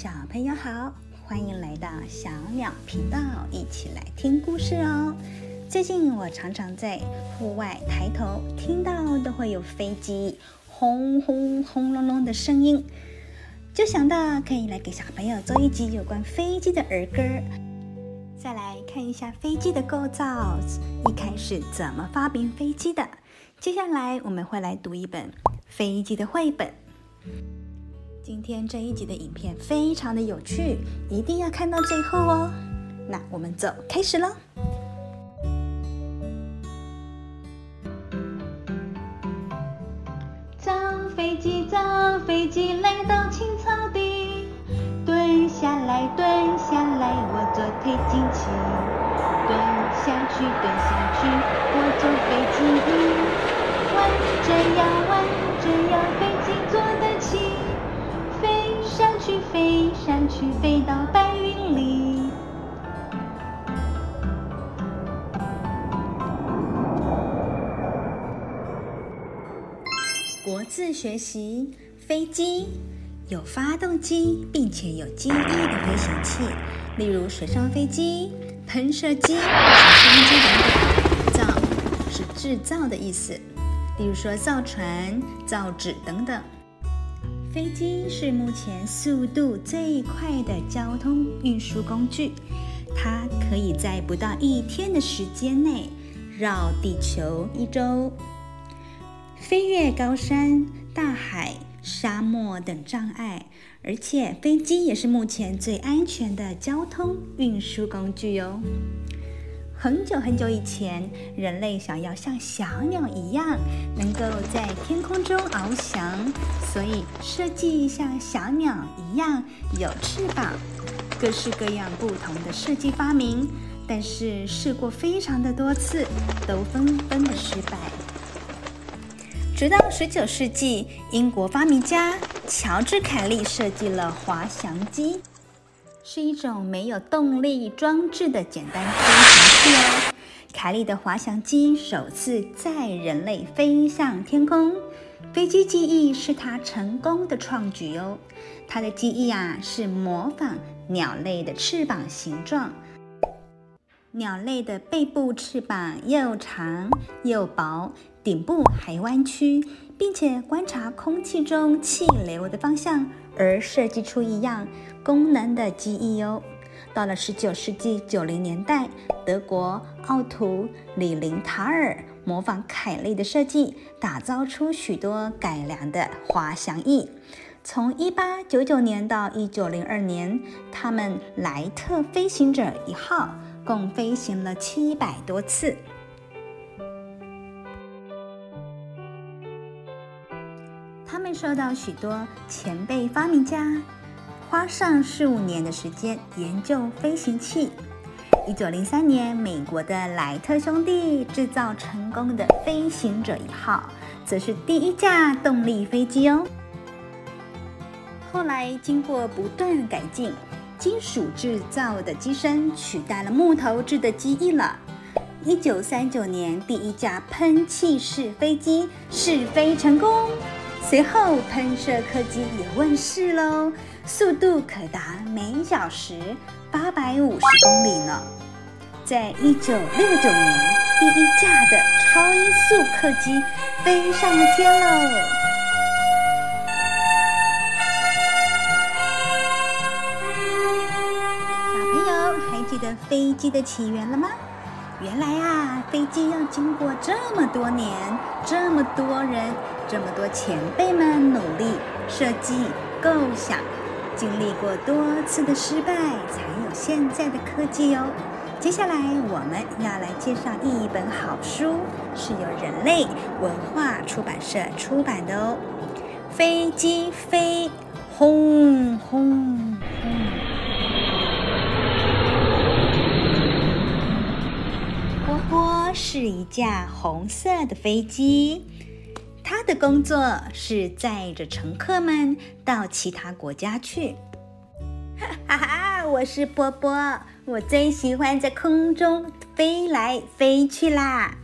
小朋友好，欢迎来到小鸟频道，一起来听故事哦。最近我常常在户外抬头，听到都会有飞机轰轰轰隆隆的声音，就想到可以来给小朋友做一集有关飞机的儿歌。再来看一下飞机的构造，一开始怎么发明飞机的？接下来我们会来读一本飞机的绘本。今天这一集的影片非常的有趣，一定要看到最后哦。那我们走，开始喽。造飞机，造飞机，来到青草地，蹲下来，蹲下来，我做推进器。蹲下去，蹲下去，我做飞机翼。弯着腰，弯去，飞到白云里。国字学习：飞机有发动机，并且有机翼的飞行器，例如水上飞机、喷射机、直升机等等。造是制造的意思，例如说造船、造纸等等。飞机是目前速度最快的交通运输工具，它可以在不到一天的时间内绕地球一周，飞越高山、大海、沙漠等障碍，而且飞机也是目前最安全的交通运输工具哟。很久很久以前，人类想要像小鸟一样，能够在天空中翱翔，所以设计像小鸟一样有翅膀，各式各样不同的设计发明。但是试过非常的多次，都纷纷的失败。直到十九世纪，英国发明家乔治凯利设计了滑翔机。是一种没有动力装置的简单飞行器哦。凯利的滑翔机首次载人类飞向天空，飞机机翼是他成功的创举哦。它的机翼啊是模仿鸟类的翅膀形状，鸟类的背部翅膀又长又薄，顶部还弯曲，并且观察空气中气流的方向而设计出一样。功能的机翼哦，到了十九世纪九零年代，德国奥图·李林塔尔模仿凯利的设计，打造出许多改良的滑翔翼。从一八九九年到一九零二年，他们莱特飞行者一号共飞行了七百多次。们受到许多前辈发明家。花上十五年的时间研究飞行器。一九零三年，美国的莱特兄弟制造成功的飞行者一号，则是第一架动力飞机哦。后来经过不断改进，金属制造的机身取代了木头制的机翼了。一九三九年，第一架喷气式飞机试飞成功。随后，喷射客机也问世喽，速度可达每小时八百五十公里呢。在一九六九年，第一架的超音速客机飞上了天喽。小朋友还记得飞机的起源了吗？原来啊，飞机要经过这么多年，这么多人，这么多前辈们努力设计、构想，经历过多次的失败，才有现在的科技哦。接下来我们要来介绍一本好书，是由人类文化出版社出版的哦。飞机飞，轰轰是一架红色的飞机，它的工作是载着乘客们到其他国家去。哈哈哈，我是波波，我最喜欢在空中飞来飞去啦。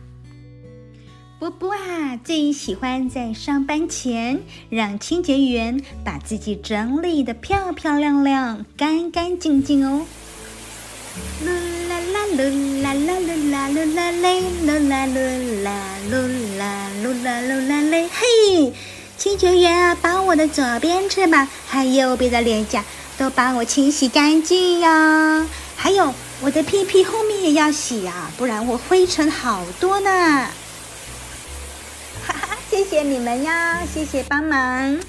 波波啊，最喜欢在上班前让清洁员把自己整理的漂漂亮亮、干干净净哦。噜啦啦噜啦啦噜噜啦嘞，噜啦噜啦噜啦噜啦噜啦嘞，嘿！清洁员啊，把我的左边翅膀还有右边的脸颊都帮我清洗干净呀！还有我的屁屁后面也要洗呀，不然我灰尘好多呢。哈哈谢谢你们呀，谢谢帮忙。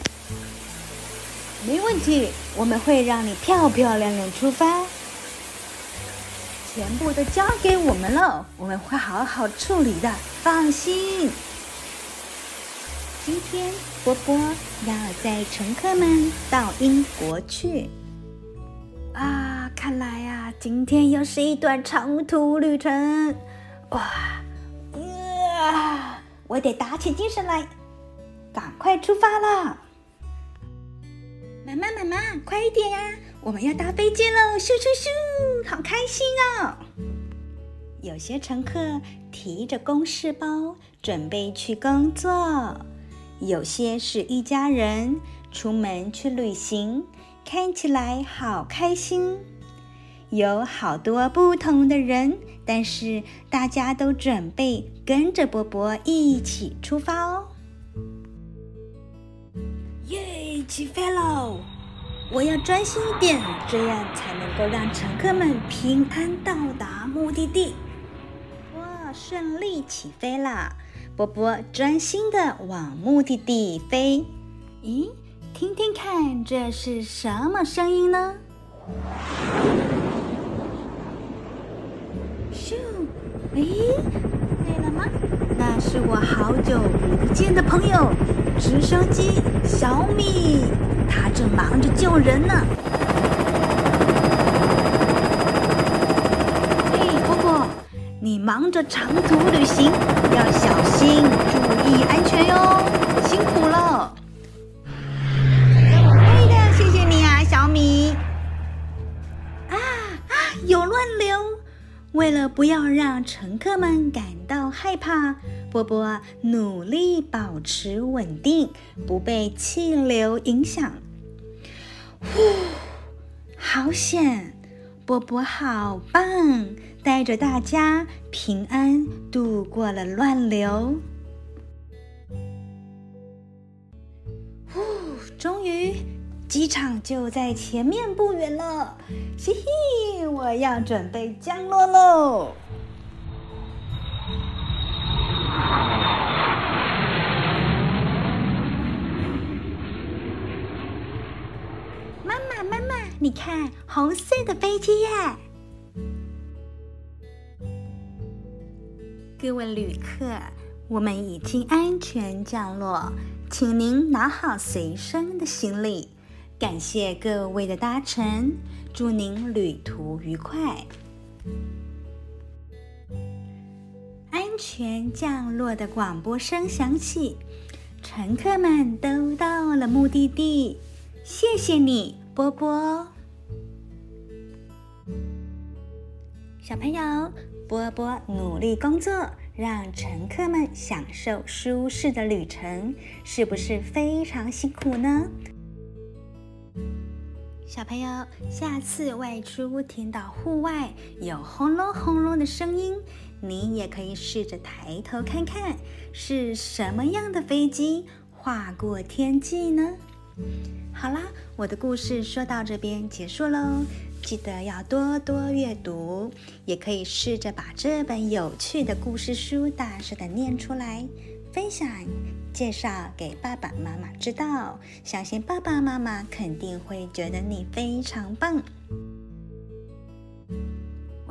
没问题，我们会让你漂漂亮亮出发。全部都交给我们了，我们会好好处理的，放心。今天波波要载乘客们到英国去。啊，看来呀，今天又是一段长途旅程。哇，啊！我得打起精神来，赶快出发了！妈妈，妈妈，快一点呀！我们要搭飞机喽！咻咻咻，好开心哦！有些乘客提着公事包，准备去工作；有些是一家人出门去旅行，看起来好开心。有好多不同的人。但是大家都准备跟着波波一起出发哦！耶，起飞喽！我要专心一点，这样才能够让乘客们平安到达目的地。哇，顺利起飞了！波波专心的往目的地飞。咦，听听看，这是什么声音呢？咻！哎，对了吗？那是我好久不见的朋友，直升机小米，他正救人呢。嘿，波波，你忙着长途旅行，要小心，注意安全哟，辛苦了。对的，谢谢你啊，小米。啊啊，有乱流。为了不要让乘客们感到害怕，波波努力保持稳定，不被气流影响。呼，好险！波波好棒，带着大家平安度过了乱流。呼，终于。机场就在前面不远了，嘻嘻，我要准备降落喽！你看，红色的飞机耶！各位旅客，我们已经安全降落，请您拿好随身的行李。感谢各位的搭乘，祝您旅途愉快。安全降落的广播声响起，乘客们都到了目的地。谢谢你，波波。小朋友，波波努力工作，让乘客们享受舒适的旅程，是不是非常辛苦呢？小朋友，下次外出听到户外有轰隆轰隆的声音，你也可以试着抬头看看，是什么样的飞机划过天际呢？好啦，我的故事说到这边结束喽，记得要多多阅读，也可以试着把这本有趣的故事书大声的念出来。分享介绍给爸爸妈妈知道，相信爸爸妈妈肯定会觉得你非常棒。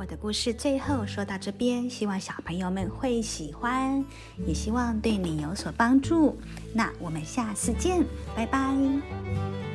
的故事最后说到这边，希望小朋友们会喜欢，也希望对你有所帮助。那我们下次见，拜拜。